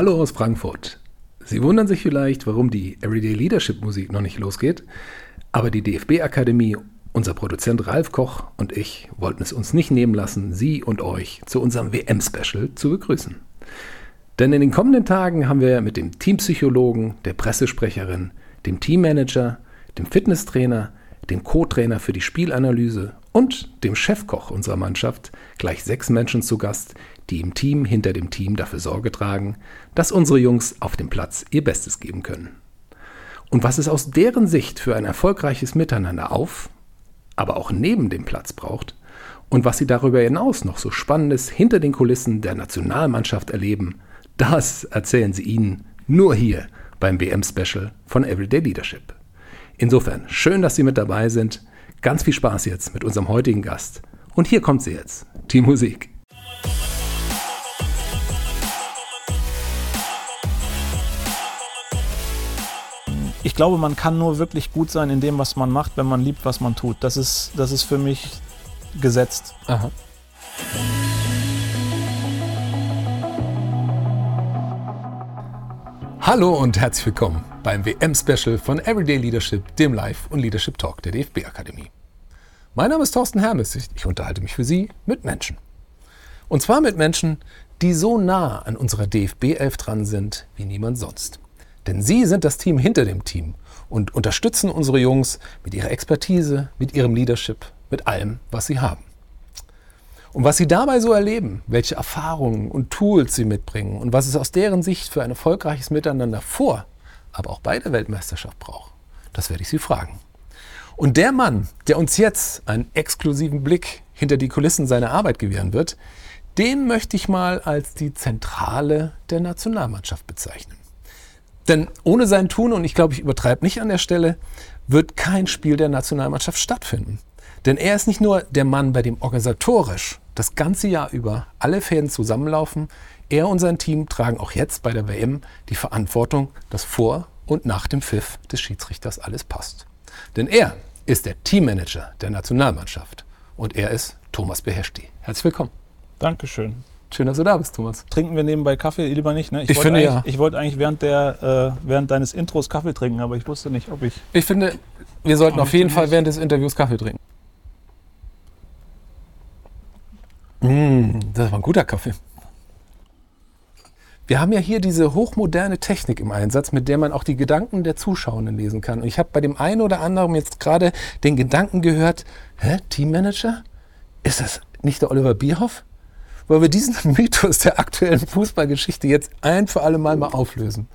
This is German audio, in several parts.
Hallo aus Frankfurt. Sie wundern sich vielleicht, warum die Everyday Leadership Musik noch nicht losgeht, aber die DFB Akademie, unser Produzent Ralf Koch und ich wollten es uns nicht nehmen lassen, Sie und euch zu unserem WM-Special zu begrüßen. Denn in den kommenden Tagen haben wir mit dem Teampsychologen, der Pressesprecherin, dem Teammanager, dem Fitnesstrainer, dem Co-Trainer für die Spielanalyse und dem Chefkoch unserer Mannschaft gleich sechs Menschen zu Gast, die im Team hinter dem Team dafür Sorge tragen, dass unsere Jungs auf dem Platz ihr Bestes geben können. Und was es aus deren Sicht für ein erfolgreiches Miteinander auf, aber auch neben dem Platz braucht und was sie darüber hinaus noch so Spannendes hinter den Kulissen der Nationalmannschaft erleben, das erzählen sie Ihnen nur hier beim WM-Special von Everyday Leadership. Insofern schön, dass Sie mit dabei sind. Ganz viel Spaß jetzt mit unserem heutigen Gast. Und hier kommt sie jetzt, die Musik. Ich glaube, man kann nur wirklich gut sein in dem, was man macht, wenn man liebt, was man tut. Das ist, das ist für mich gesetzt. Aha. Hallo und herzlich willkommen beim WM-Special von Everyday Leadership, dem Live- und Leadership Talk der DFB-Akademie. Mein Name ist Thorsten Hermes. Ich unterhalte mich für Sie mit Menschen. Und zwar mit Menschen, die so nah an unserer DFB-11 dran sind wie niemand sonst. Denn sie sind das Team hinter dem Team und unterstützen unsere Jungs mit ihrer Expertise, mit ihrem Leadership, mit allem, was sie haben. Und was sie dabei so erleben, welche Erfahrungen und Tools sie mitbringen und was es aus deren Sicht für ein erfolgreiches Miteinander vor, aber auch bei der Weltmeisterschaft braucht, das werde ich sie fragen. Und der Mann, der uns jetzt einen exklusiven Blick hinter die Kulissen seiner Arbeit gewähren wird, den möchte ich mal als die Zentrale der Nationalmannschaft bezeichnen. Denn ohne sein Tun, und ich glaube, ich übertreibe nicht an der Stelle, wird kein Spiel der Nationalmannschaft stattfinden. Denn er ist nicht nur der Mann, bei dem organisatorisch das ganze Jahr über alle Fäden zusammenlaufen, er und sein Team tragen auch jetzt bei der WM die Verantwortung, dass vor und nach dem Pfiff des Schiedsrichters alles passt. Denn er ist der Teammanager der Nationalmannschaft und er ist Thomas Behersti. Herzlich willkommen. Dankeschön. Schön, dass du da bist, Thomas. Trinken wir nebenbei Kaffee lieber nicht, ne? Ich, ich finde ja. Ich wollte eigentlich während, der, äh, während deines Intros Kaffee trinken, aber ich wusste nicht, ob ich. Ich finde, wir sollten auf jeden Fall während des Interviews Kaffee trinken. Mmh, das war ein guter Kaffee. Wir haben ja hier diese hochmoderne Technik im Einsatz, mit der man auch die Gedanken der Zuschauenden lesen kann. Und ich habe bei dem einen oder anderen jetzt gerade den Gedanken gehört, hä, Teammanager? Ist das nicht der Oliver Bierhoff? Weil wir diesen Mythos der aktuellen Fußballgeschichte jetzt ein für alle Mal mal auflösen.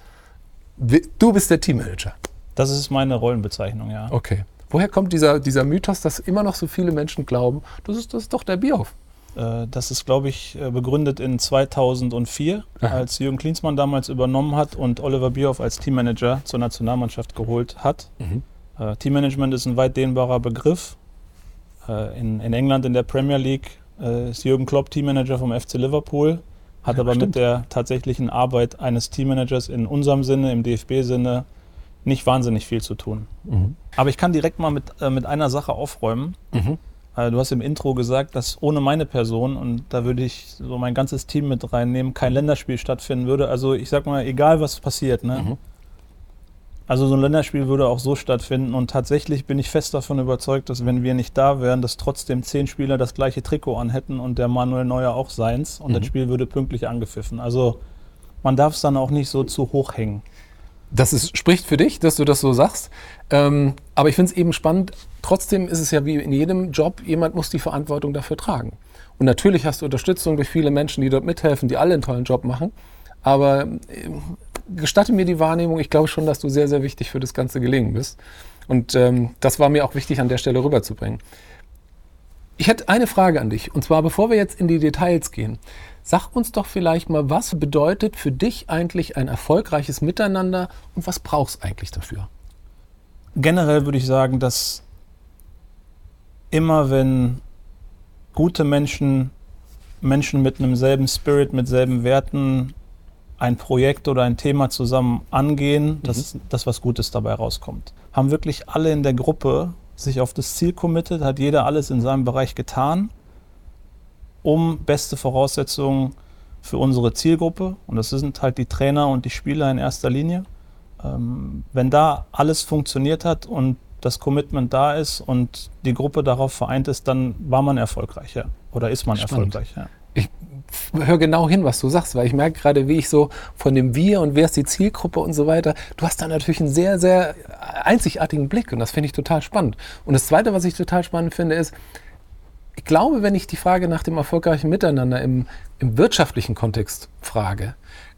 Du bist der Teammanager. Das ist meine Rollenbezeichnung, ja. Okay. Woher kommt dieser, dieser Mythos, dass immer noch so viele Menschen glauben, das ist, das ist doch der Bierhoff? Äh, das ist, glaube ich, äh, begründet in 2004, Aha. als Jürgen Klinsmann damals übernommen hat und Oliver Bierhoff als Teammanager zur Nationalmannschaft geholt hat. Mhm. Äh, Teammanagement ist ein weit dehnbarer Begriff. In, in England in der Premier League äh, ist Jürgen Klopp Teammanager vom FC Liverpool, hat ja, aber stimmt. mit der tatsächlichen Arbeit eines Teammanagers in unserem Sinne, im DFB-Sinne, nicht wahnsinnig viel zu tun. Mhm. Aber ich kann direkt mal mit, äh, mit einer Sache aufräumen. Mhm. Äh, du hast im Intro gesagt, dass ohne meine Person, und da würde ich so mein ganzes Team mit reinnehmen, kein Länderspiel stattfinden würde. Also ich sag mal, egal was passiert, ne? Mhm. Also so ein Länderspiel würde auch so stattfinden und tatsächlich bin ich fest davon überzeugt, dass wenn wir nicht da wären, dass trotzdem zehn Spieler das gleiche Trikot anhätten und der Manuel Neuer auch seins und mhm. das Spiel würde pünktlich angepfiffen. Also man darf es dann auch nicht so zu hoch hängen. Das ist, spricht für dich, dass du das so sagst. Ähm, aber ich finde es eben spannend. Trotzdem ist es ja wie in jedem Job, jemand muss die Verantwortung dafür tragen. Und natürlich hast du Unterstützung durch viele Menschen, die dort mithelfen, die alle einen tollen Job machen. Aber äh, gestatte mir die Wahrnehmung, ich glaube schon, dass du sehr, sehr wichtig für das ganze Gelingen bist. Und ähm, das war mir auch wichtig an der Stelle rüberzubringen. Ich hätte eine Frage an dich. Und zwar, bevor wir jetzt in die Details gehen, sag uns doch vielleicht mal, was bedeutet für dich eigentlich ein erfolgreiches Miteinander und was brauchst eigentlich dafür? Generell würde ich sagen, dass immer wenn gute Menschen, Menschen mit einem selben Spirit, mit selben Werten, ein Projekt oder ein Thema zusammen angehen, dass, mhm. dass was Gutes dabei rauskommt. Haben wirklich alle in der Gruppe sich auf das Ziel committed, hat jeder alles in seinem Bereich getan, um beste Voraussetzungen für unsere Zielgruppe. Und das sind halt die Trainer und die Spieler in erster Linie. Ähm, wenn da alles funktioniert hat und das Commitment da ist und die Gruppe darauf vereint ist, dann war man erfolgreich, ja. Oder ist man Spannend. erfolgreich, ja. Ich höre genau hin, was du sagst, weil ich merke gerade, wie ich so von dem Wir und wer ist die Zielgruppe und so weiter, du hast da natürlich einen sehr, sehr einzigartigen Blick und das finde ich total spannend. Und das Zweite, was ich total spannend finde, ist, ich glaube, wenn ich die Frage nach dem erfolgreichen Miteinander im, im wirtschaftlichen Kontext frage,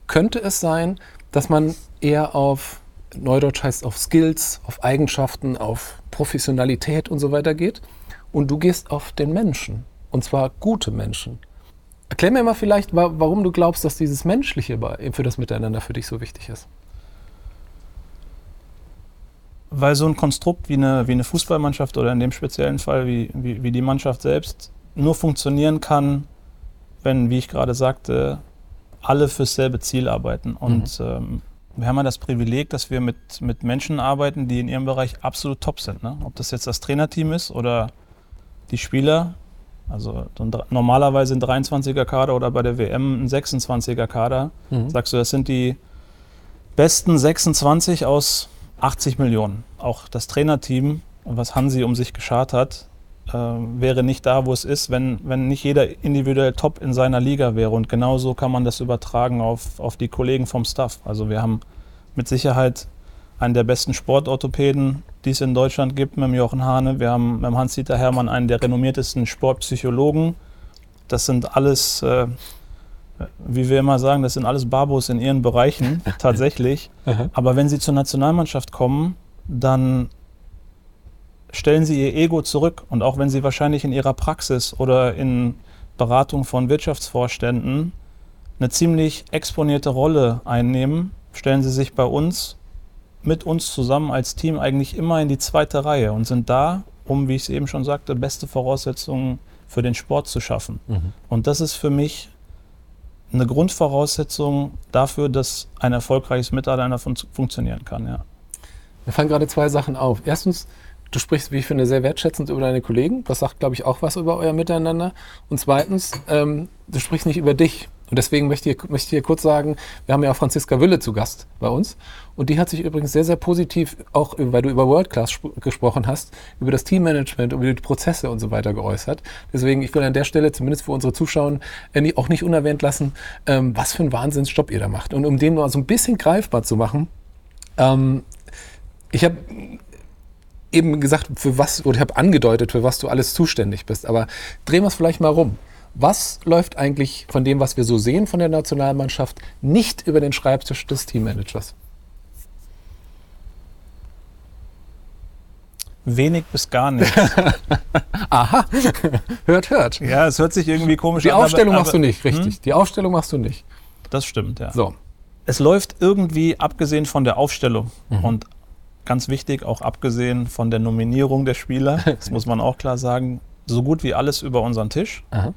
könnte es sein, dass man eher auf, Neudeutsch heißt auf Skills, auf Eigenschaften, auf Professionalität und so weiter geht und du gehst auf den Menschen und zwar gute Menschen. Erklär mir mal vielleicht, warum du glaubst, dass dieses Menschliche für das Miteinander für dich so wichtig ist. Weil so ein Konstrukt wie eine, wie eine Fußballmannschaft oder in dem speziellen Fall wie, wie, wie die Mannschaft selbst nur funktionieren kann, wenn, wie ich gerade sagte, alle fürs selbe Ziel arbeiten. Und mhm. ähm, wir haben ja das Privileg, dass wir mit, mit Menschen arbeiten, die in ihrem Bereich absolut top sind. Ne? Ob das jetzt das Trainerteam ist oder die Spieler, also normalerweise ein 23er Kader oder bei der WM ein 26er Kader. Mhm. Sagst du, das sind die besten 26 aus 80 Millionen. Auch das Trainerteam, was Hansi um sich geschart hat, äh, wäre nicht da, wo es ist, wenn, wenn nicht jeder individuell top in seiner Liga wäre. Und genauso kann man das übertragen auf, auf die Kollegen vom Staff. Also wir haben mit Sicherheit einen der besten Sportorthopäden, die es in Deutschland gibt, mit dem Jochen Hane. Wir haben mit dem Hans-Dieter Hermann einen der renommiertesten Sportpsychologen. Das sind alles, äh, wie wir immer sagen, das sind alles Babos in ihren Bereichen, tatsächlich. Aber wenn sie zur Nationalmannschaft kommen, dann stellen sie ihr Ego zurück. Und auch wenn sie wahrscheinlich in ihrer Praxis oder in Beratung von Wirtschaftsvorständen eine ziemlich exponierte Rolle einnehmen, stellen sie sich bei uns mit uns zusammen als Team eigentlich immer in die zweite Reihe und sind da, um, wie ich es eben schon sagte, beste Voraussetzungen für den Sport zu schaffen. Mhm. Und das ist für mich eine Grundvoraussetzung dafür, dass ein erfolgreiches Miteinander fun funktionieren kann. Ja. Mir fallen gerade zwei Sachen auf. Erstens, du sprichst, wie ich finde, sehr wertschätzend über deine Kollegen. Das sagt, glaube ich, auch was über euer Miteinander. Und zweitens, ähm, du sprichst nicht über dich. Und deswegen möchte ich, möchte ich hier kurz sagen, wir haben ja auch Franziska Wülle zu Gast bei uns. Und die hat sich übrigens sehr, sehr positiv, auch weil du über World Class gesprochen hast, über das Teammanagement, über die Prozesse und so weiter geäußert. Deswegen, ich will an der Stelle zumindest für unsere Zuschauer äh, auch nicht unerwähnt lassen, ähm, was für einen Wahnsinnsjob ihr da macht. Und um den mal so ein bisschen greifbar zu machen, ähm, ich habe eben gesagt, für was, oder ich habe angedeutet, für was du alles zuständig bist. Aber drehen wir es vielleicht mal rum. Was läuft eigentlich von dem, was wir so sehen von der Nationalmannschaft, nicht über den Schreibtisch des Teammanagers? Wenig bis gar nicht. Aha, hört, hört. Ja, es hört sich irgendwie komisch Die an. Die Aufstellung aber, machst du nicht, richtig. Hm? Die Aufstellung machst du nicht. Das stimmt, ja. So. Es läuft irgendwie, abgesehen von der Aufstellung mhm. und ganz wichtig, auch abgesehen von der Nominierung der Spieler, das muss man auch klar sagen, so gut wie alles über unseren Tisch. Aha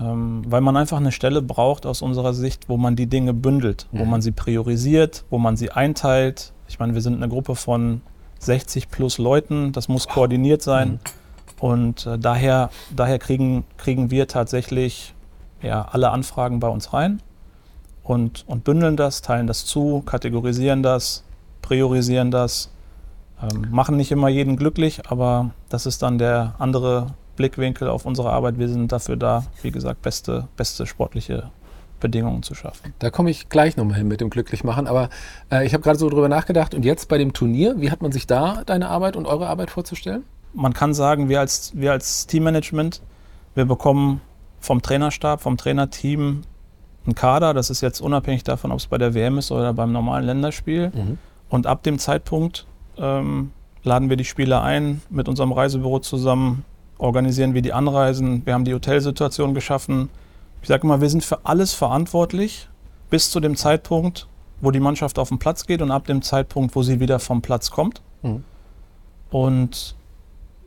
ähm, weil man einfach eine Stelle braucht aus unserer Sicht, wo man die Dinge bündelt, mhm. wo man sie priorisiert, wo man sie einteilt. Ich meine, wir sind eine Gruppe von 60 plus Leuten, das muss wow. koordiniert sein. Mhm. Und äh, daher, daher kriegen, kriegen wir tatsächlich ja, alle Anfragen bei uns rein und, und bündeln das, teilen das zu, kategorisieren das, priorisieren das, ähm, machen nicht immer jeden glücklich, aber das ist dann der andere Blickwinkel auf unsere Arbeit. Wir sind dafür da, wie gesagt, beste, beste sportliche Bedingungen zu schaffen. Da komme ich gleich nochmal hin mit dem Glücklichmachen. Aber äh, ich habe gerade so drüber nachgedacht. Und jetzt bei dem Turnier, wie hat man sich da deine Arbeit und eure Arbeit vorzustellen? Man kann sagen, wir als, wir als Teammanagement, wir bekommen vom Trainerstab, vom Trainerteam einen Kader. Das ist jetzt unabhängig davon, ob es bei der WM ist oder beim normalen Länderspiel. Mhm. Und ab dem Zeitpunkt ähm, laden wir die Spieler ein, mit unserem Reisebüro zusammen, organisieren wir die Anreisen, wir haben die Hotelsituation geschaffen. Ich sage immer, wir sind für alles verantwortlich bis zu dem Zeitpunkt, wo die Mannschaft auf den Platz geht und ab dem Zeitpunkt, wo sie wieder vom Platz kommt. Mhm. Und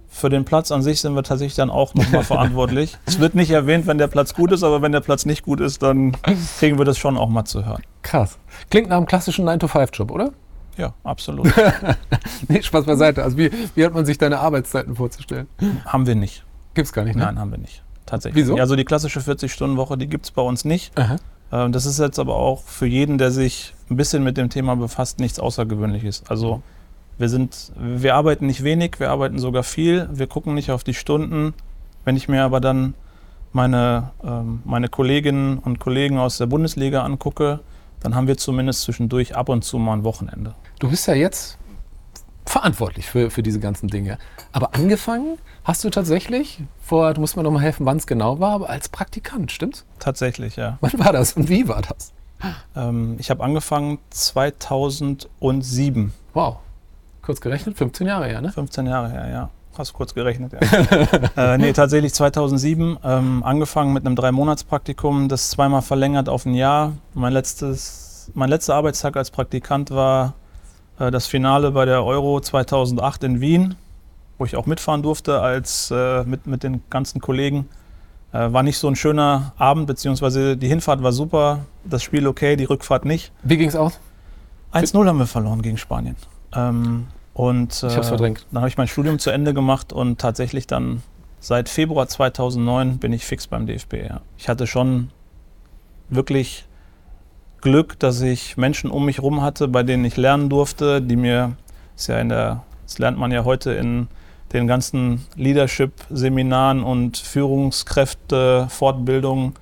für den Platz an sich sind wir tatsächlich dann auch nochmal verantwortlich. Es wird nicht erwähnt, wenn der Platz gut ist, aber wenn der Platz nicht gut ist, dann kriegen wir das schon auch mal zu hören. Krass. Klingt nach einem klassischen 9-to-5-Job, oder? Ja, absolut. nee, Spaß beiseite. Also wie, wie hat man sich deine Arbeitszeiten vorzustellen? Haben wir nicht. Gibt es gar nicht, ne? Nein, haben wir nicht. Tatsächlich. Wieso? Also die klassische 40-Stunden-Woche, die gibt es bei uns nicht. Äh, das ist jetzt aber auch für jeden, der sich ein bisschen mit dem Thema befasst, nichts Außergewöhnliches. Also wir sind, wir arbeiten nicht wenig, wir arbeiten sogar viel, wir gucken nicht auf die Stunden. Wenn ich mir aber dann meine, ähm, meine Kolleginnen und Kollegen aus der Bundesliga angucke, dann haben wir zumindest zwischendurch ab und zu mal ein Wochenende. Du bist ja jetzt verantwortlich für, für diese ganzen Dinge. Aber angefangen hast du tatsächlich vor, du musst mir noch mal helfen, wann es genau war, aber als Praktikant, stimmt's? Tatsächlich, ja. Wann war das und wie war das? Ähm, ich habe angefangen 2007. Wow. Kurz gerechnet, 15 Jahre her, ne? 15 Jahre her, ja. Hast kurz gerechnet, ja. äh, nee, tatsächlich 2007 ähm, angefangen mit einem Drei-Monats-Praktikum, das zweimal verlängert auf ein Jahr. Mein, letztes, mein letzter Arbeitstag als Praktikant war äh, das Finale bei der Euro 2008 in Wien, wo ich auch mitfahren durfte als, äh, mit, mit den ganzen Kollegen. Äh, war nicht so ein schöner Abend, beziehungsweise die Hinfahrt war super, das Spiel okay, die Rückfahrt nicht. Wie ging es aus? 1-0 haben wir verloren gegen Spanien. Ähm, und ich hab's verdrängt. Äh, dann habe ich mein Studium zu Ende gemacht und tatsächlich dann seit Februar 2009 bin ich fix beim DFB. Ja. Ich hatte schon wirklich Glück, dass ich Menschen um mich herum hatte, bei denen ich lernen durfte, die mir, ist ja in der, das lernt man ja heute in den ganzen Leadership-Seminaren und Führungskräfte-Fortbildungen,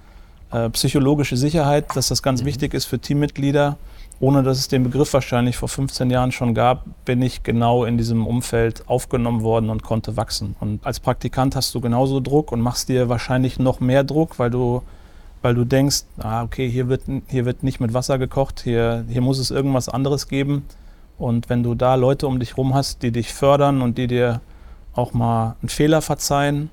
äh, psychologische Sicherheit, dass das ganz mhm. wichtig ist für Teammitglieder ohne dass es den Begriff wahrscheinlich vor 15 Jahren schon gab, bin ich genau in diesem Umfeld aufgenommen worden und konnte wachsen. Und als Praktikant hast du genauso Druck und machst dir wahrscheinlich noch mehr Druck, weil du, weil du denkst, ah, okay, hier wird, hier wird nicht mit Wasser gekocht, hier, hier muss es irgendwas anderes geben. Und wenn du da Leute um dich rum hast, die dich fördern und die dir auch mal einen Fehler verzeihen,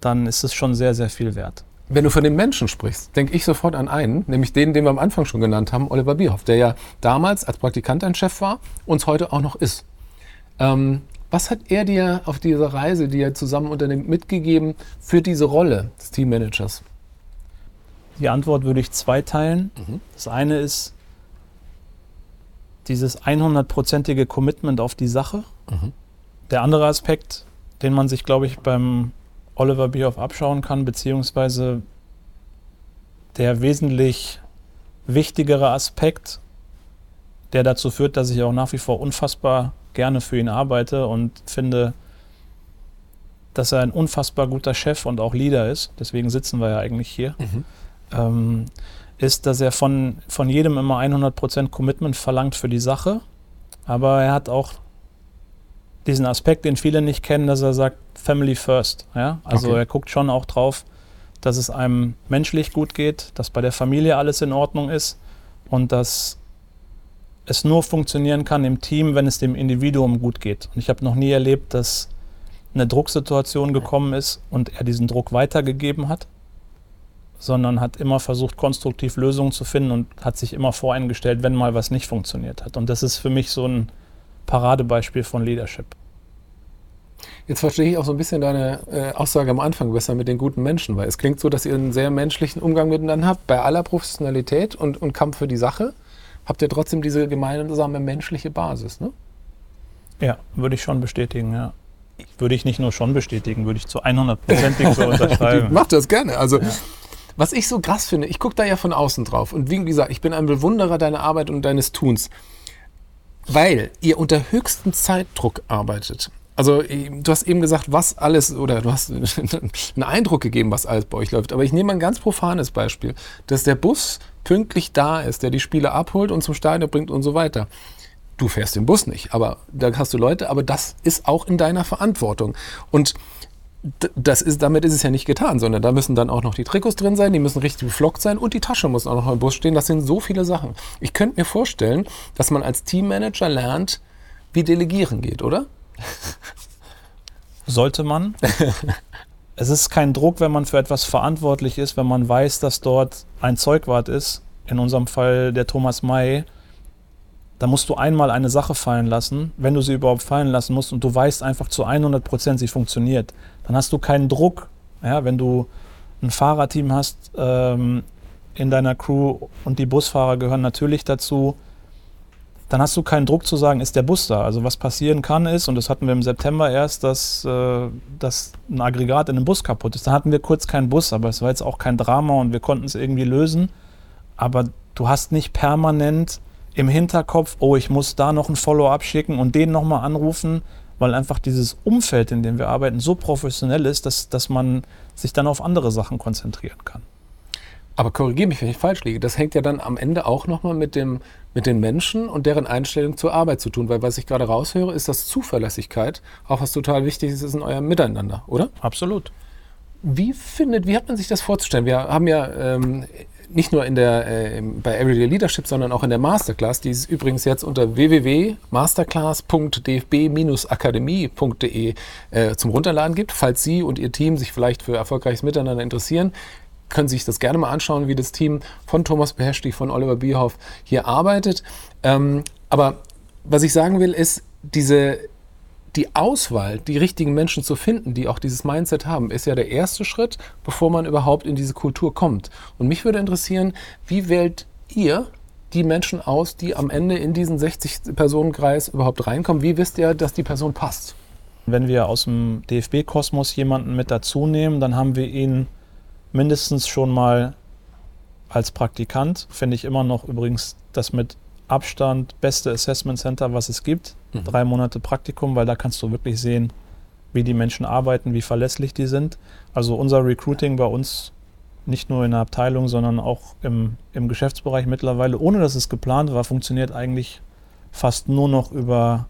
dann ist es schon sehr, sehr viel wert. Wenn du von den Menschen sprichst, denke ich sofort an einen, nämlich den, den wir am Anfang schon genannt haben, Oliver Bierhoff, der ja damals als Praktikant ein Chef war, und heute auch noch ist. Ähm, was hat er dir auf dieser Reise, die er zusammen unternimmt, mitgegeben für diese Rolle des Teammanagers? Die Antwort würde ich zweiteilen. Mhm. Das eine ist dieses 100-prozentige Commitment auf die Sache. Mhm. Der andere Aspekt, den man sich, glaube ich, beim Oliver Bierhoff abschauen kann, beziehungsweise der wesentlich wichtigere Aspekt, der dazu führt, dass ich auch nach wie vor unfassbar gerne für ihn arbeite und finde, dass er ein unfassbar guter Chef und auch Leader ist, deswegen sitzen wir ja eigentlich hier, mhm. ähm, ist, dass er von, von jedem immer 100% Commitment verlangt für die Sache, aber er hat auch diesen Aspekt, den viele nicht kennen, dass er sagt, Family first. Ja? Also okay. er guckt schon auch drauf, dass es einem menschlich gut geht, dass bei der Familie alles in Ordnung ist und dass es nur funktionieren kann im Team, wenn es dem Individuum gut geht. Und ich habe noch nie erlebt, dass eine Drucksituation gekommen ist und er diesen Druck weitergegeben hat, sondern hat immer versucht, konstruktiv Lösungen zu finden und hat sich immer voreingestellt, wenn mal was nicht funktioniert hat. Und das ist für mich so ein Paradebeispiel von Leadership. Jetzt verstehe ich auch so ein bisschen deine äh, Aussage am Anfang besser mit den guten Menschen, weil es klingt so, dass ihr einen sehr menschlichen Umgang miteinander habt, bei aller Professionalität und, und Kampf für die Sache. Habt ihr trotzdem diese gemeinsame menschliche Basis, ne? Ja, würde ich schon bestätigen, ja. Würde ich nicht nur schon bestätigen, würde ich zu 100%ig so unterschreiben. Macht das gerne. Also, ja. was ich so krass finde, ich gucke da ja von außen drauf. Und wie gesagt, ich bin ein Bewunderer deiner Arbeit und deines Tuns. Weil ihr unter höchstem Zeitdruck arbeitet. Also du hast eben gesagt, was alles, oder du hast einen Eindruck gegeben, was alles bei euch läuft. Aber ich nehme ein ganz profanes Beispiel, dass der Bus pünktlich da ist, der die Spieler abholt und zum Stadion bringt und so weiter. Du fährst den Bus nicht, aber da hast du Leute, aber das ist auch in deiner Verantwortung. Und das ist, damit ist es ja nicht getan, sondern da müssen dann auch noch die Trikots drin sein, die müssen richtig beflockt sein und die Tasche muss auch noch im Bus stehen. Das sind so viele Sachen. Ich könnte mir vorstellen, dass man als Teammanager lernt, wie Delegieren geht, oder? Sollte man. es ist kein Druck, wenn man für etwas verantwortlich ist, wenn man weiß, dass dort ein Zeugwart ist, in unserem Fall der Thomas May, da musst du einmal eine Sache fallen lassen, wenn du sie überhaupt fallen lassen musst und du weißt einfach zu 100 Prozent, sie funktioniert. Dann hast du keinen Druck, ja, wenn du ein Fahrerteam hast ähm, in deiner Crew und die Busfahrer gehören natürlich dazu, dann hast du keinen Druck zu sagen, ist der Bus da. Also was passieren kann ist, und das hatten wir im September erst, dass, äh, dass ein Aggregat in einem Bus kaputt ist. Da hatten wir kurz keinen Bus, aber es war jetzt auch kein Drama und wir konnten es irgendwie lösen. aber du hast nicht permanent im Hinterkopf, oh, ich muss da noch ein Follow-up schicken und den nochmal anrufen, weil einfach dieses Umfeld, in dem wir arbeiten, so professionell ist, dass, dass man sich dann auf andere Sachen konzentrieren kann. Aber korrigiere mich, wenn ich falsch liege. Das hängt ja dann am Ende auch nochmal mit, mit den Menschen und deren Einstellung zur Arbeit zu tun. Weil was ich gerade raushöre, ist, dass Zuverlässigkeit auch was total Wichtiges ist in eurem Miteinander, oder? Absolut. Wie findet, wie hat man sich das vorzustellen? Wir haben ja ähm, nicht nur in der, äh, bei Everyday Leadership, sondern auch in der Masterclass, die es übrigens jetzt unter www.masterclass.dfb-akademie.de äh, zum Runterladen gibt. Falls Sie und Ihr Team sich vielleicht für erfolgreiches Miteinander interessieren, können Sie sich das gerne mal anschauen, wie das Team von Thomas Beheschtig, von Oliver Bierhoff hier arbeitet. Ähm, aber was ich sagen will, ist, diese, die Auswahl, die richtigen Menschen zu finden, die auch dieses Mindset haben, ist ja der erste Schritt, bevor man überhaupt in diese Kultur kommt. Und mich würde interessieren, wie wählt ihr die Menschen aus, die am Ende in diesen 60-Personen-Kreis überhaupt reinkommen? Wie wisst ihr, dass die Person passt? Wenn wir aus dem DFB-Kosmos jemanden mit dazu nehmen, dann haben wir ihn mindestens schon mal als Praktikant. Finde ich immer noch übrigens das mit Abstand beste Assessment Center, was es gibt. Mhm. Drei Monate Praktikum, weil da kannst du wirklich sehen, wie die Menschen arbeiten, wie verlässlich die sind. Also unser Recruiting bei uns nicht nur in der Abteilung, sondern auch im, im Geschäftsbereich mittlerweile, ohne dass es geplant war, funktioniert eigentlich fast nur noch über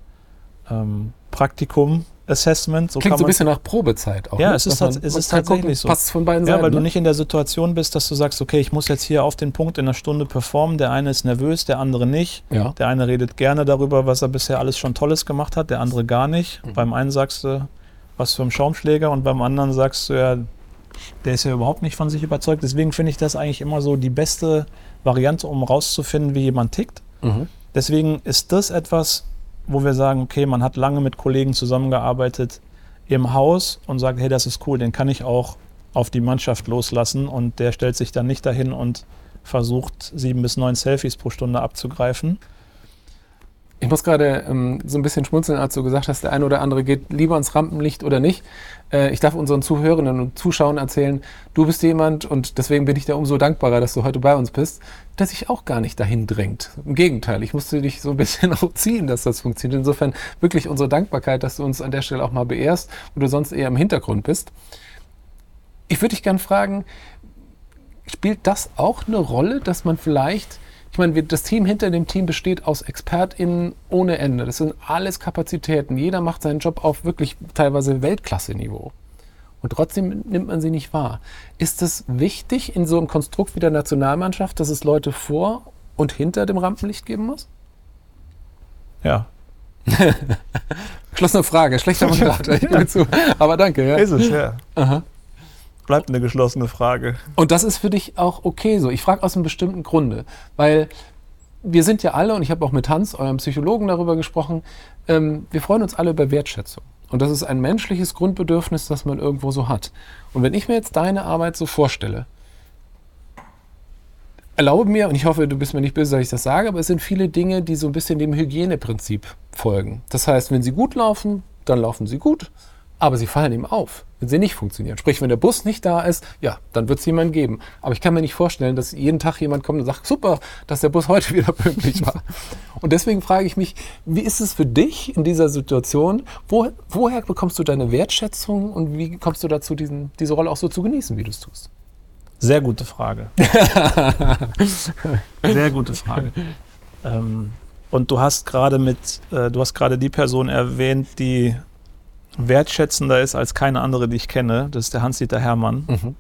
ähm, Praktikum Assessment. So Klingt so ein bisschen nach Probezeit auch. Ja, ne? es ist, man, es ist tatsächlich gucken, so. Passt von beiden ja, Seiten. weil ne? du nicht in der Situation bist, dass du sagst, okay, ich muss jetzt hier auf den Punkt in einer Stunde performen. Der eine ist nervös, der andere nicht. Ja. Der eine redet gerne darüber, was er bisher alles schon Tolles gemacht hat, der andere gar nicht. Mhm. Beim einen sagst du, was für ein Schaumschläger und beim anderen sagst du ja, der ist ja überhaupt nicht von sich überzeugt. Deswegen finde ich das eigentlich immer so die beste Variante, um rauszufinden, wie jemand tickt. Mhm. Deswegen ist das etwas, wo wir sagen, okay, man hat lange mit Kollegen zusammengearbeitet im Haus und sagt, hey, das ist cool, den kann ich auch auf die Mannschaft loslassen. Und der stellt sich dann nicht dahin und versucht, sieben bis neun Selfies pro Stunde abzugreifen, ich muss gerade ähm, so ein bisschen schmunzeln, als du gesagt hast, der eine oder andere geht lieber ins Rampenlicht oder nicht. Äh, ich darf unseren Zuhörenden und Zuschauern erzählen, du bist jemand, und deswegen bin ich dir umso dankbarer, dass du heute bei uns bist, der sich auch gar nicht dahin drängt. Im Gegenteil, ich musste dich so ein bisschen auch ziehen, dass das funktioniert. Insofern wirklich unsere Dankbarkeit, dass du uns an der Stelle auch mal beehrst, wo du sonst eher im Hintergrund bist. Ich würde dich gerne fragen, spielt das auch eine Rolle, dass man vielleicht ich meine, das Team hinter dem Team besteht aus ExpertInnen ohne Ende. Das sind alles Kapazitäten. Jeder macht seinen Job auf wirklich teilweise Weltklasse-Niveau. Und trotzdem nimmt man sie nicht wahr. Ist es wichtig in so einem Konstrukt wie der Nationalmannschaft, dass es Leute vor und hinter dem Rampenlicht geben muss? Ja. Geschlossene Frage, schlechter Moderator, ich zu. Aber danke. Ja. Ist es, ja. Aha bleibt eine geschlossene Frage. Und das ist für dich auch okay so. Ich frage aus einem bestimmten Grunde, weil wir sind ja alle, und ich habe auch mit Hans, eurem Psychologen, darüber gesprochen, ähm, wir freuen uns alle über Wertschätzung. Und das ist ein menschliches Grundbedürfnis, das man irgendwo so hat. Und wenn ich mir jetzt deine Arbeit so vorstelle, erlaube mir, und ich hoffe, du bist mir nicht böse, dass ich das sage, aber es sind viele Dinge, die so ein bisschen dem Hygieneprinzip folgen. Das heißt, wenn sie gut laufen, dann laufen sie gut aber sie fallen ihm auf, wenn sie nicht funktionieren. Sprich, wenn der Bus nicht da ist, ja, dann wird es jemanden geben. Aber ich kann mir nicht vorstellen, dass jeden Tag jemand kommt und sagt, super, dass der Bus heute wieder pünktlich war. und deswegen frage ich mich, wie ist es für dich in dieser Situation? Wo, woher bekommst du deine Wertschätzung und wie kommst du dazu, diesen, diese Rolle auch so zu genießen, wie du es tust? Sehr gute Frage. Sehr gute Frage. Ähm, und du hast gerade mit, äh, du hast gerade die Person erwähnt, die wertschätzender ist als keine andere, die ich kenne. Das ist der Hans-Dieter Hermann. Mhm.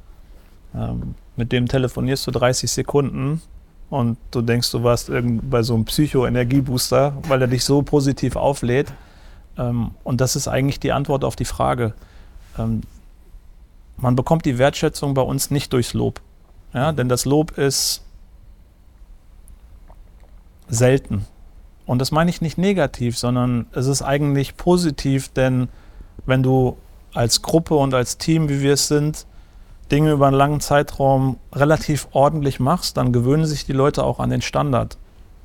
Ähm, mit dem telefonierst du 30 Sekunden und du denkst, du warst bei so einem Psycho-Energiebooster, weil er dich so positiv auflädt. Ähm, und das ist eigentlich die Antwort auf die Frage. Ähm, man bekommt die Wertschätzung bei uns nicht durchs Lob. Ja, denn das Lob ist selten. Und das meine ich nicht negativ, sondern es ist eigentlich positiv, denn wenn du als Gruppe und als Team, wie wir es sind, Dinge über einen langen Zeitraum relativ ordentlich machst, dann gewöhnen sich die Leute auch an den Standard.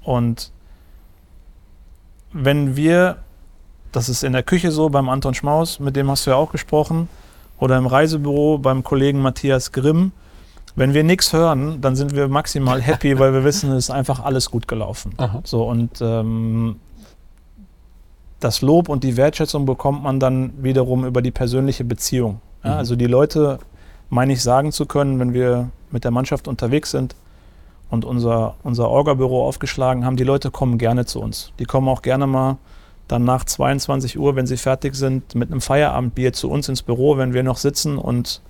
Und wenn wir, das ist in der Küche so beim Anton Schmaus, mit dem hast du ja auch gesprochen, oder im Reisebüro beim Kollegen Matthias Grimm, Wenn wir nichts hören, dann sind wir maximal happy, weil wir wissen, es ist einfach alles gut gelaufen. Aha. So und ähm, das Lob und die Wertschätzung bekommt man dann wiederum über die persönliche Beziehung. Ja, mhm. Also die Leute, meine ich, sagen zu können, wenn wir mit der Mannschaft unterwegs sind und unser, unser Orga-Büro aufgeschlagen haben, die Leute kommen gerne zu uns. Die kommen auch gerne mal dann nach 22 Uhr, wenn sie fertig sind, mit einem Feierabendbier zu uns ins Büro, wenn wir noch sitzen und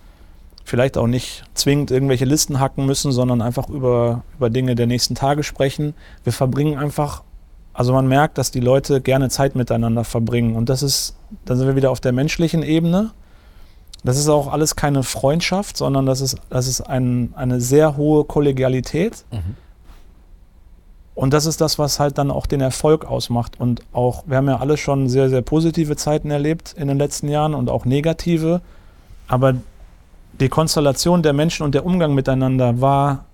vielleicht auch nicht zwingend irgendwelche Listen hacken müssen, sondern einfach über, über Dinge der nächsten Tage sprechen. Wir verbringen einfach, also man merkt, dass die Leute gerne Zeit miteinander verbringen. Und das ist, da sind wir wieder auf der menschlichen Ebene. Das ist auch alles keine Freundschaft, sondern das ist, das ist ein, eine sehr hohe Kollegialität. Mhm. Und das ist das, was halt dann auch den Erfolg ausmacht. Und auch, wir haben ja alle schon sehr, sehr positive Zeiten erlebt in den letzten Jahren und auch negative. Aber die Konstellation der Menschen und der Umgang miteinander war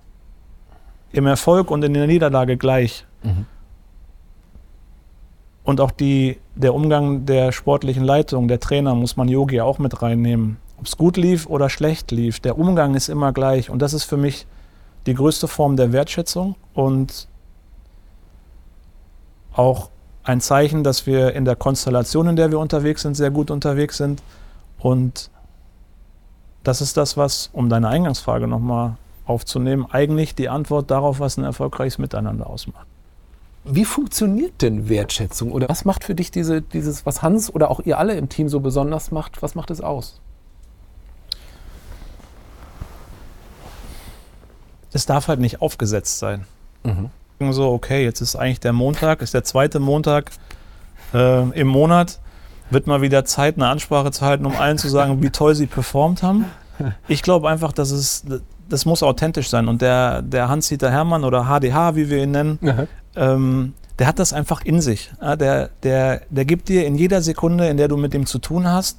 im Erfolg und in der Niederlage gleich. Mhm. Und auch die, der Umgang der sportlichen Leitung, der Trainer, muss man Yogi auch mit reinnehmen. Ob es gut lief oder schlecht lief, der Umgang ist immer gleich. Und das ist für mich die größte Form der Wertschätzung und auch ein Zeichen, dass wir in der Konstellation, in der wir unterwegs sind, sehr gut unterwegs sind. Und das ist das, was, um deine Eingangsfrage nochmal aufzunehmen, eigentlich die Antwort darauf, was ein erfolgreiches Miteinander ausmacht. Wie funktioniert denn Wertschätzung? Oder was macht für dich diese, dieses, was Hans oder auch ihr alle im Team so besonders macht, was macht es aus? Es darf halt nicht aufgesetzt sein. Mhm. So, okay, jetzt ist eigentlich der Montag, ist der zweite Montag äh, im Monat wird mal wieder Zeit, eine Ansprache zu halten, um allen zu sagen, wie toll sie performt haben. Ich glaube einfach, dass es, das muss authentisch sein. Und der, der Hans-Dieter Hermann oder HDH, wie wir ihn nennen, ähm, der hat das einfach in sich. Ja, der, der, der gibt dir in jeder Sekunde, in der du mit ihm zu tun hast,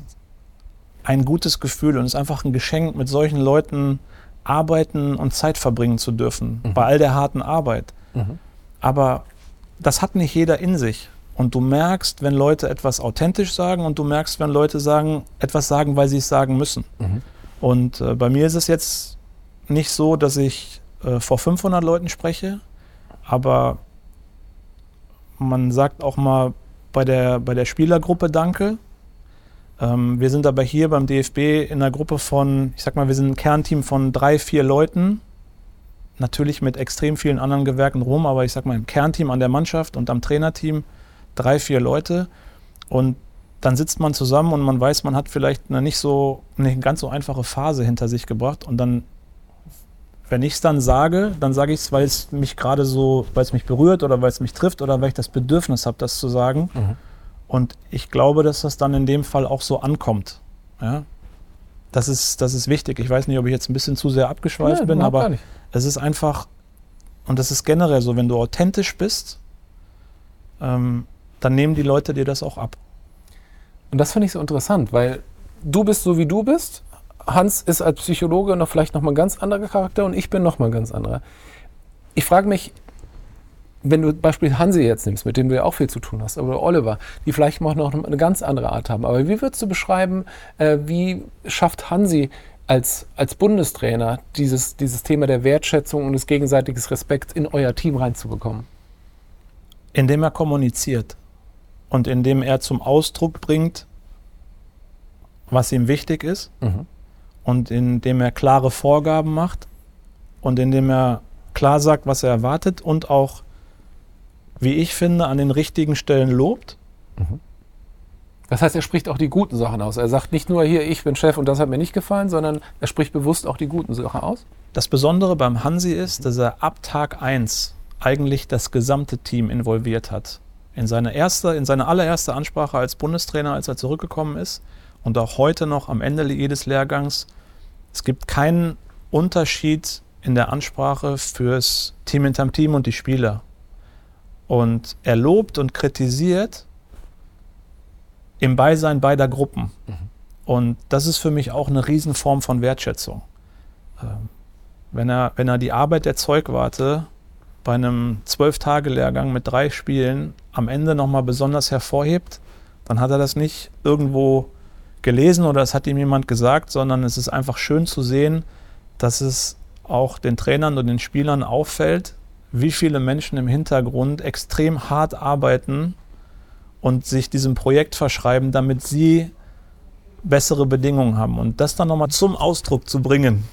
ein gutes Gefühl. Und es ist einfach ein Geschenk, mit solchen Leuten arbeiten und Zeit verbringen zu dürfen, mhm. bei all der harten Arbeit. Mhm. Aber das hat nicht jeder in sich. Und du merkst, wenn Leute etwas authentisch sagen und du merkst, wenn Leute sagen, etwas sagen, weil sie es sagen müssen. Mhm. Und äh, bei mir ist es jetzt nicht so, dass ich äh, vor 500 Leuten spreche, aber man sagt auch mal bei der, bei der Spielergruppe Danke. Ähm, wir sind aber hier beim DFB in einer Gruppe von, ich sag mal, wir sind ein Kernteam von drei, vier Leuten. Natürlich mit extrem vielen anderen Gewerken rum, aber ich sag mal im Kernteam an der Mannschaft und am Trainerteam drei, vier Leute und dann sitzt man zusammen und man weiß, man hat vielleicht eine nicht so, eine ganz so einfache Phase hinter sich gebracht und dann, wenn ich es dann sage, dann sage ich es, weil es mich gerade so, weil es mich berührt oder weil es mich trifft oder weil ich das Bedürfnis habe, das zu sagen. Mhm. Und ich glaube, dass das dann in dem Fall auch so ankommt. Ja? Das, ist, das ist wichtig. Ich weiß nicht, ob ich jetzt ein bisschen zu sehr abgeschweift ja, bin, aber es ist einfach, und das ist generell so, wenn du authentisch bist, ähm, dann nehmen die Leute dir das auch ab. Und das finde ich so interessant, weil du bist so wie du bist. Hans ist als Psychologe noch vielleicht noch mal ein ganz anderer Charakter und ich bin noch mal ein ganz anderer. Ich frage mich, wenn du Beispiel Hansi jetzt nimmst, mit dem du ja auch viel zu tun hast, oder Oliver, die vielleicht noch eine ganz andere Art haben. Aber wie würdest du beschreiben, äh, wie schafft Hansi als, als Bundestrainer dieses, dieses Thema der Wertschätzung und des gegenseitigen Respekts in euer Team reinzubekommen? Indem er kommuniziert und indem er zum Ausdruck bringt, was ihm wichtig ist mhm. Und indem er klare Vorgaben macht und indem er klar sagt, was er erwartet und auch, wie ich finde, an den richtigen Stellen lobt. Mhm. Das heißt, er spricht auch die guten Sachen aus. Er sagt nicht nur hier, ich bin Chef und das hat mir nicht gefallen, sondern er spricht bewusst auch die guten Sachen aus. Das Besondere beim Hansi ist, dass er ab Tag 1 eigentlich das gesamte Team involviert hat in seine erste, in seine allererste Ansprache als Bundestrainer, als er zurückgekommen ist und auch heute noch am Ende jedes Lehrgangs. Es gibt keinen Unterschied in der Ansprache fürs Team hinterm Team und die Spieler. Und er lobt und kritisiert im Beisein beider Gruppen. Mhm. Und das ist für mich auch eine Riesenform von Wertschätzung. Ähm, wenn er, wenn er die Arbeit der Zeugwarte bei einem Zwölf-Tage-Lehrgang mit drei Spielen am Ende nochmal besonders hervorhebt, dann hat er das nicht irgendwo gelesen oder es hat ihm jemand gesagt, sondern es ist einfach schön zu sehen, dass es auch den Trainern und den Spielern auffällt, wie viele Menschen im Hintergrund extrem hart arbeiten und sich diesem Projekt verschreiben, damit sie bessere Bedingungen haben. Und das dann nochmal zum Ausdruck zu bringen.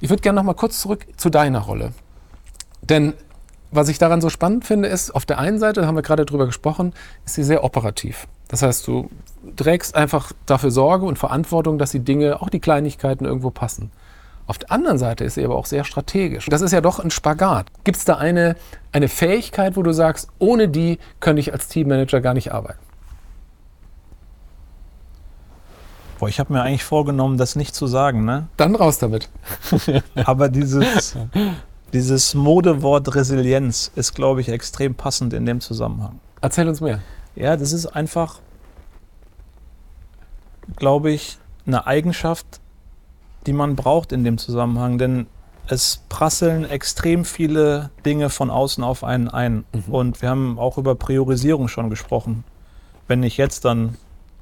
Ich würde gerne nochmal kurz zurück zu deiner Rolle. Denn was ich daran so spannend finde, ist, auf der einen Seite, da haben wir gerade drüber gesprochen, ist sie sehr operativ. Das heißt, du trägst einfach dafür Sorge und Verantwortung, dass die Dinge, auch die Kleinigkeiten irgendwo passen. Auf der anderen Seite ist sie aber auch sehr strategisch. Das ist ja doch ein Spagat. Gibt es da eine, eine Fähigkeit, wo du sagst, ohne die könnte ich als Teammanager gar nicht arbeiten? Boah, ich habe mir eigentlich vorgenommen, das nicht zu sagen, ne? Dann raus damit. aber dieses, dieses Modewort Resilienz ist, glaube ich, extrem passend in dem Zusammenhang. Erzähl uns mehr. Ja, das ist einfach, glaube ich, eine Eigenschaft, die man braucht in dem Zusammenhang, denn es prasseln extrem viele Dinge von außen auf einen ein. Mhm. Und wir haben auch über Priorisierung schon gesprochen. Wenn nicht jetzt, dann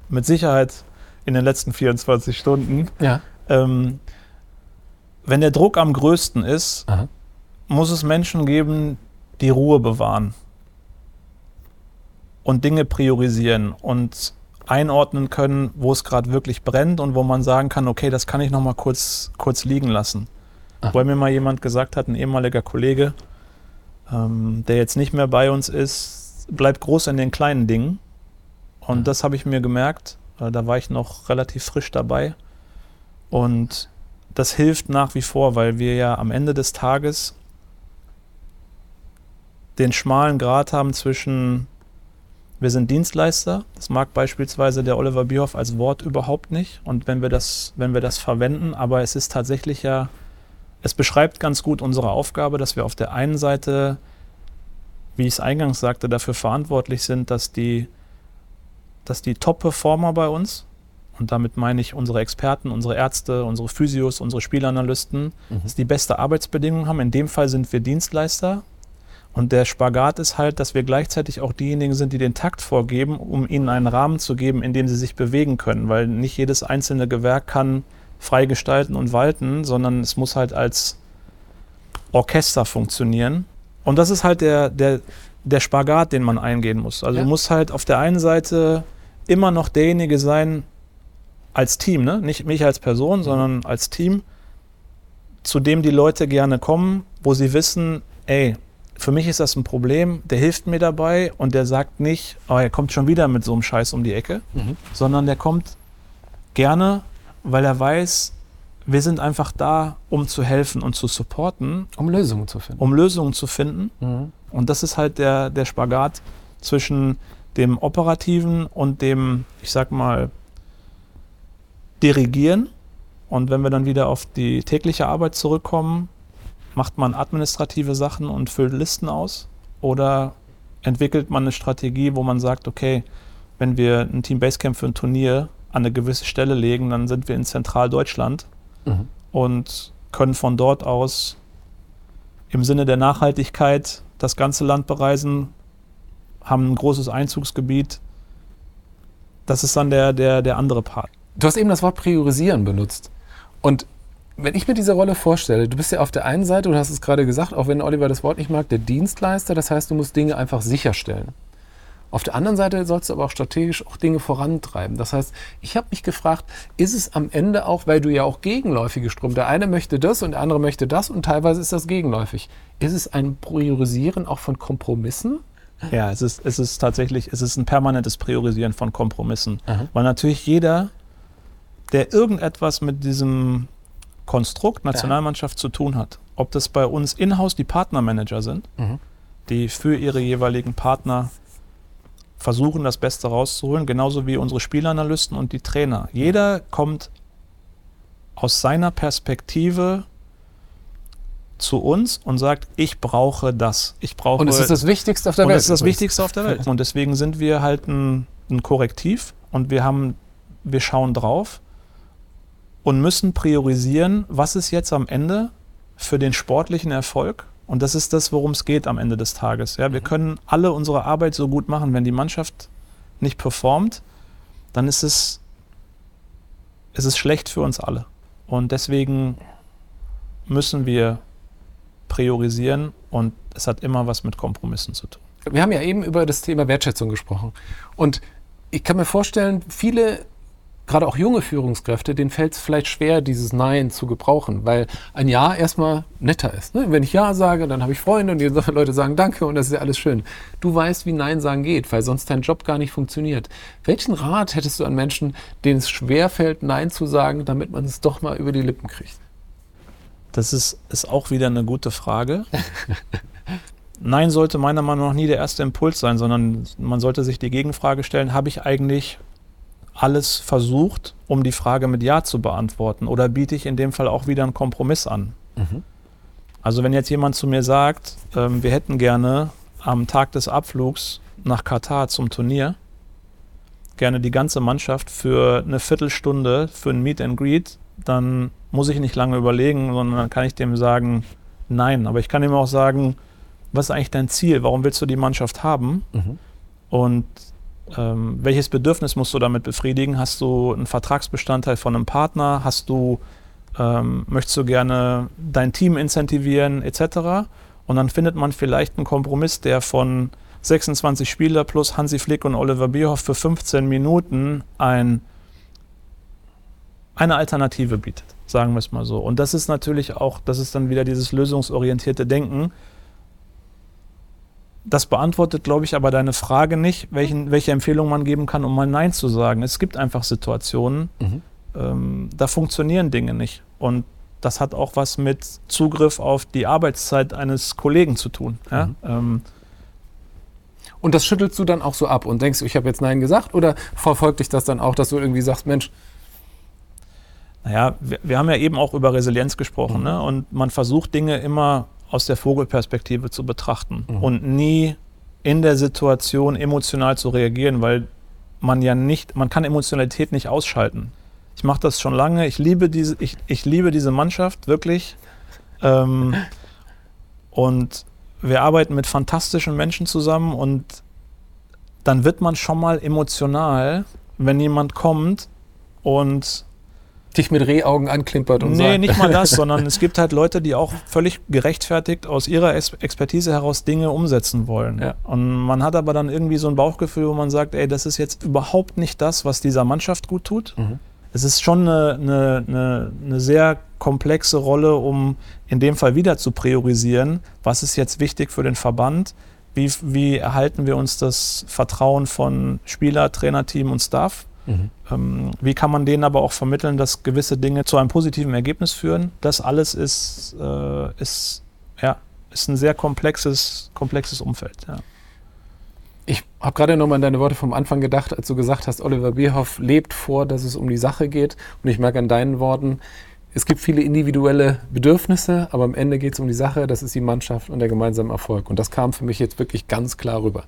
mit Sicherheit in den letzten 24 Stunden. Ja. Ähm, wenn der Druck am größten ist, Aha muss es Menschen geben, die Ruhe bewahren und Dinge priorisieren und einordnen können, wo es gerade wirklich brennt und wo man sagen kann, okay, das kann ich noch mal kurz, kurz liegen lassen. Ach. Weil mir mal jemand gesagt hat, ein ehemaliger Kollege, ähm, der jetzt nicht mehr bei uns ist, bleibt groß in den kleinen Dingen. Und mhm. das habe ich mir gemerkt. Äh, da war ich noch relativ frisch dabei. Und das hilft nach wie vor, weil wir ja am Ende des Tages den schmalen Grat haben zwischen, wir sind Dienstleister, das mag beispielsweise der Oliver Bierhoff als Wort überhaupt nicht und wenn wir das, wenn wir das verwenden, aber es ist tatsächlich ja, es beschreibt ganz gut unsere Aufgabe, dass wir auf der einen Seite, wie ich es eingangs sagte, dafür verantwortlich sind, dass die, dass die Top-Performer bei uns, und damit meine ich unsere Experten, unsere Ärzte, unsere Physios, unsere Spielanalysten, mhm. dass die beste Arbeitsbedingungen haben. In dem Fall sind wir Dienstleister und der Spagat ist halt, dass wir gleichzeitig auch diejenigen sind, die den Takt vorgeben, um ihnen einen Rahmen zu geben, in dem sie sich bewegen können. Weil nicht jedes einzelne Gewerk kann frei gestalten und walten, sondern es muss halt als Orchester funktionieren. Und das ist halt der, der, der Spagat, den man eingehen muss. Also ja. du musst halt auf der einen Seite immer noch derjenige sein, als Team, ne? nicht mich als Person, mhm. sondern als Team, zu dem die Leute gerne kommen, wo sie wissen, ey, für mich ist das ein Problem, der hilft mir dabei und der sagt nicht, oh, er kommt schon wieder mit so einem Scheiß um die Ecke, mhm. sondern der kommt gerne, weil er weiß, wir sind einfach da, um zu helfen und zu supporten. Um Lösungen zu finden. Um Lösungen zu finden. Mhm. Und das ist halt der, der Spagat zwischen dem Operativen und dem, ich sag mal, Dirigieren. Und wenn wir dann wieder auf die tägliche Arbeit zurückkommen, Macht man administrative Sachen und füllt Listen aus? Oder entwickelt man eine Strategie, wo man sagt, okay, wenn wir ein Team Basecamp für ein Turnier an eine gewisse Stelle legen, dann sind wir in Zentraldeutschland mhm. und können von dort aus im Sinne der Nachhaltigkeit das ganze Land bereisen, haben ein großes Einzugsgebiet. Das ist dann der, der, der andere Part. Du hast eben das Wort priorisieren benutzt. Und wenn ich mir diese Rolle vorstelle, du bist ja auf der einen Seite, du hast es gerade gesagt, auch wenn Oliver das Wort nicht mag, der Dienstleister, das heißt, du musst Dinge einfach sicherstellen. Auf der anderen Seite sollst du aber auch strategisch auch Dinge vorantreiben. Das heißt, ich habe mich gefragt, ist es am Ende auch, weil du ja auch gegenläufige Strom, der eine möchte das und der andere möchte das und teilweise ist das gegenläufig. Ist es ein Priorisieren auch von Kompromissen? Ja, es ist, es ist tatsächlich, es ist ein permanentes Priorisieren von Kompromissen. Aha. Weil natürlich jeder, der irgendetwas mit diesem Konstrukt Nationalmannschaft ja. zu tun hat. Ob das bei uns in-house die Partnermanager sind, mhm. die für ihre jeweiligen Partner versuchen, das Beste rauszuholen, genauso wie unsere Spielanalysten und die Trainer. Jeder kommt aus seiner Perspektive zu uns und sagt, ich brauche das. Ich brauche und es ist das Wichtigste auf der und Welt. Und es ist das Wichtigste auf der Welt. Und deswegen sind wir halt ein, ein Korrektiv und wir haben, wir schauen drauf und müssen priorisieren, was ist jetzt am Ende für den sportlichen Erfolg. Und das ist das, worum es geht am Ende des Tages. Ja, wir mhm. können alle unsere Arbeit so gut machen, wenn die Mannschaft nicht performt, dann ist es, ist es schlecht für uns alle. Und deswegen müssen wir priorisieren und es hat immer was mit Kompromissen zu tun. Wir haben ja eben über das Thema Wertschätzung gesprochen. Und ich kann mir vorstellen, viele gerade auch junge Führungskräfte, denen fällt es vielleicht schwer, dieses Nein zu gebrauchen, weil ein Ja erstmal netter ist. Ne? Wenn ich Ja sage, dann habe ich Freunde und die Leute sagen Danke und das ist ja alles schön. Du weißt, wie Nein sagen geht, weil sonst dein Job gar nicht funktioniert. Welchen Rat hättest du an Menschen, denen es schwer fällt, Nein zu sagen, damit man es doch mal über die Lippen kriegt? Das ist, ist auch wieder eine gute Frage. Nein sollte meiner Meinung nach nie der erste Impuls sein, sondern man sollte sich die Gegenfrage stellen, habe ich eigentlich alles versucht, um die Frage mit Ja zu beantworten? Oder biete ich in dem Fall auch wieder einen Kompromiss an? Mhm. Also wenn jetzt jemand zu mir sagt, ähm, wir hätten gerne am Tag des Abflugs nach Katar zum Turnier gerne die ganze Mannschaft für eine Viertelstunde für ein Meet and Greet, dann muss ich nicht lange überlegen, sondern dann kann ich dem sagen, nein. Aber ich kann ihm auch sagen, was ist eigentlich dein Ziel? Warum willst du die Mannschaft haben? Mhm. Und ähm, welches Bedürfnis musst du damit befriedigen? Hast du einen Vertragsbestandteil von einem Partner? Hast du, ähm, möchtest du gerne dein Team incentivieren, etc.? Und dann findet man vielleicht einen Kompromiss, der von 26 Spieler plus Hansi Flick und Oliver Bierhoff für 15 Minuten ein, eine Alternative bietet, sagen wir es mal so. Und das ist natürlich auch, das ist dann wieder dieses lösungsorientierte Denken das beantwortet, glaube ich, aber deine Frage nicht, welchen, welche Empfehlung man geben kann, um mal Nein zu sagen. Es gibt einfach Situationen, mhm. ähm, da funktionieren Dinge nicht. Und das hat auch was mit Zugriff auf die Arbeitszeit eines Kollegen zu tun. Ja? Mhm. Ähm, und das schüttelst du dann auch so ab und denkst, ich habe jetzt Nein gesagt? Oder verfolgt dich das dann auch, dass du irgendwie sagst, Mensch, naja, wir, wir haben ja eben auch über Resilienz gesprochen. Mhm. Ne? Und man versucht Dinge immer aus der Vogelperspektive zu betrachten mhm. und nie in der Situation emotional zu reagieren, weil man ja nicht, man kann Emotionalität nicht ausschalten. Ich mache das schon lange. Ich liebe diese, ich, ich liebe diese Mannschaft wirklich. Ähm, und wir arbeiten mit fantastischen Menschen zusammen und dann wird man schon mal emotional, wenn jemand kommt und dich mit Rehaugen anklimpert und nee, sagt. Nee, nicht mal das, sondern es gibt halt Leute, die auch völlig gerechtfertigt aus ihrer Expertise heraus Dinge umsetzen wollen. Ja. Und man hat aber dann irgendwie so ein Bauchgefühl, wo man sagt, ey, das ist jetzt überhaupt nicht das, was dieser Mannschaft gut tut. Mhm. Es ist schon eine, eine, eine, eine sehr komplexe Rolle, um in dem Fall wieder zu priorisieren, was ist jetzt wichtig für den Verband, wie, wie erhalten wir uns das Vertrauen von Spieler, Trainerteam und Staff Mhm. Ähm, wie kann man denen aber auch vermitteln, dass gewisse Dinge zu einem positiven Ergebnis führen? Das alles ist, äh, ist, ja, ist ein sehr komplexes, komplexes Umfeld. Ja. Ich habe gerade nochmal an deine Worte vom Anfang gedacht, als du gesagt hast, Oliver Bierhoff lebt vor, dass es um die Sache geht. Und ich merke an deinen Worten, es gibt viele individuelle Bedürfnisse, aber am Ende geht es um die Sache, das ist die Mannschaft und der gemeinsame Erfolg. Und das kam für mich jetzt wirklich ganz klar rüber.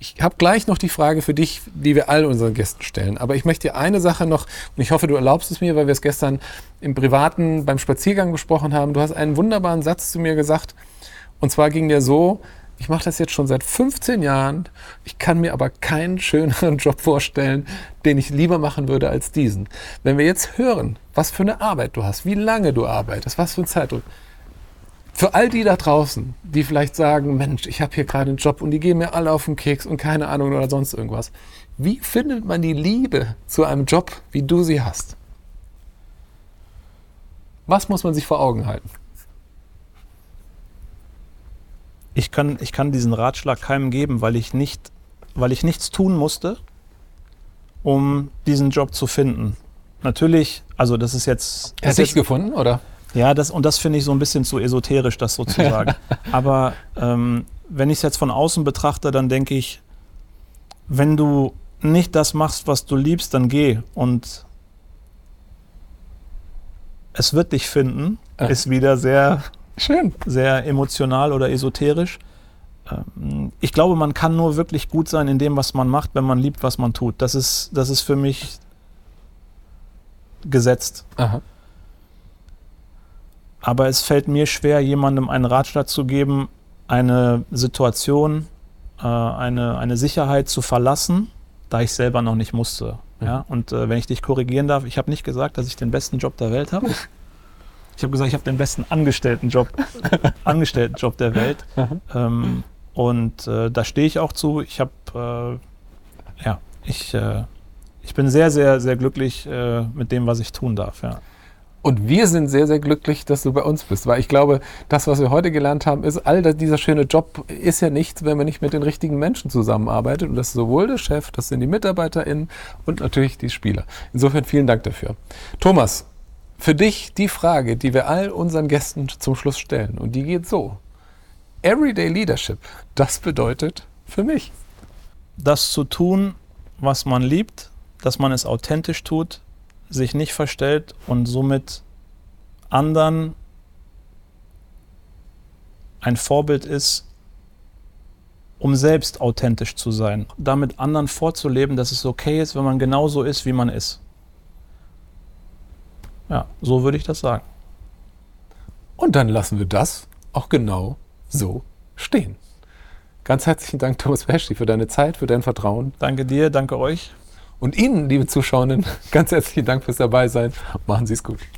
Ich habe gleich noch die Frage für dich, die wir all unseren Gästen stellen. Aber ich möchte dir eine Sache noch, und ich hoffe, du erlaubst es mir, weil wir es gestern im Privaten beim Spaziergang besprochen haben. Du hast einen wunderbaren Satz zu mir gesagt. Und zwar ging der so, ich mache das jetzt schon seit 15 Jahren. Ich kann mir aber keinen schöneren Job vorstellen, den ich lieber machen würde als diesen. Wenn wir jetzt hören, was für eine Arbeit du hast, wie lange du arbeitest, was für ein Zeitdruck. Für all die da draußen, die vielleicht sagen, Mensch, ich habe hier gerade einen Job und die gehen mir alle auf den Keks und keine Ahnung oder sonst irgendwas. Wie findet man die Liebe zu einem Job, wie du sie hast? Was muss man sich vor Augen halten? Ich kann, ich kann diesen Ratschlag keinem geben, weil ich, nicht, weil ich nichts tun musste, um diesen Job zu finden. Natürlich, also das ist jetzt. Hast du es gefunden, oder? Ja, das, und das finde ich so ein bisschen zu esoterisch, das sozusagen. Aber ähm, wenn ich es jetzt von außen betrachte, dann denke ich, wenn du nicht das machst, was du liebst, dann geh. Und es wird dich finden, ist wieder sehr Schön. Sehr emotional oder esoterisch. Ähm, ich glaube, man kann nur wirklich gut sein in dem, was man macht, wenn man liebt, was man tut. Das ist, das ist für mich gesetzt. Aha. Aber es fällt mir schwer, jemandem einen Ratschlag zu geben, eine Situation, äh, eine, eine Sicherheit zu verlassen, da ich selber noch nicht musste. Ja? Und äh, wenn ich dich korrigieren darf, ich habe nicht gesagt, dass ich den besten Job der Welt habe. Ich habe gesagt, ich habe den besten Angestelltenjob, Angestelltenjob der Welt. Ähm, und äh, da stehe ich auch zu. Ich habe, äh, ja, ich, äh, ich bin sehr, sehr, sehr glücklich äh, mit dem, was ich tun darf. Ja. Und wir sind sehr, sehr glücklich, dass du bei uns bist, weil ich glaube, das, was wir heute gelernt haben, ist, all das, dieser schöne Job ist ja nichts, wenn man nicht mit den richtigen Menschen zusammenarbeitet. Und das ist sowohl der Chef, das sind die MitarbeiterInnen und natürlich die Spieler. Insofern vielen Dank dafür. Thomas, für dich die Frage, die wir all unseren Gästen zum Schluss stellen. Und die geht so. Everyday Leadership, das bedeutet für mich. Das zu tun, was man liebt, dass man es authentisch tut, sich nicht verstellt und somit anderen ein Vorbild ist, um selbst authentisch zu sein. Damit anderen vorzuleben, dass es okay ist, wenn man genauso ist, wie man ist. Ja, so würde ich das sagen. Und dann lassen wir das auch genau so stehen. Ganz herzlichen Dank, Thomas Pesci, für deine Zeit, für dein Vertrauen. Danke dir, danke euch. Und Ihnen, liebe Zuschauerinnen, ganz herzlichen Dank fürs Dabeisein. Machen Sie es gut.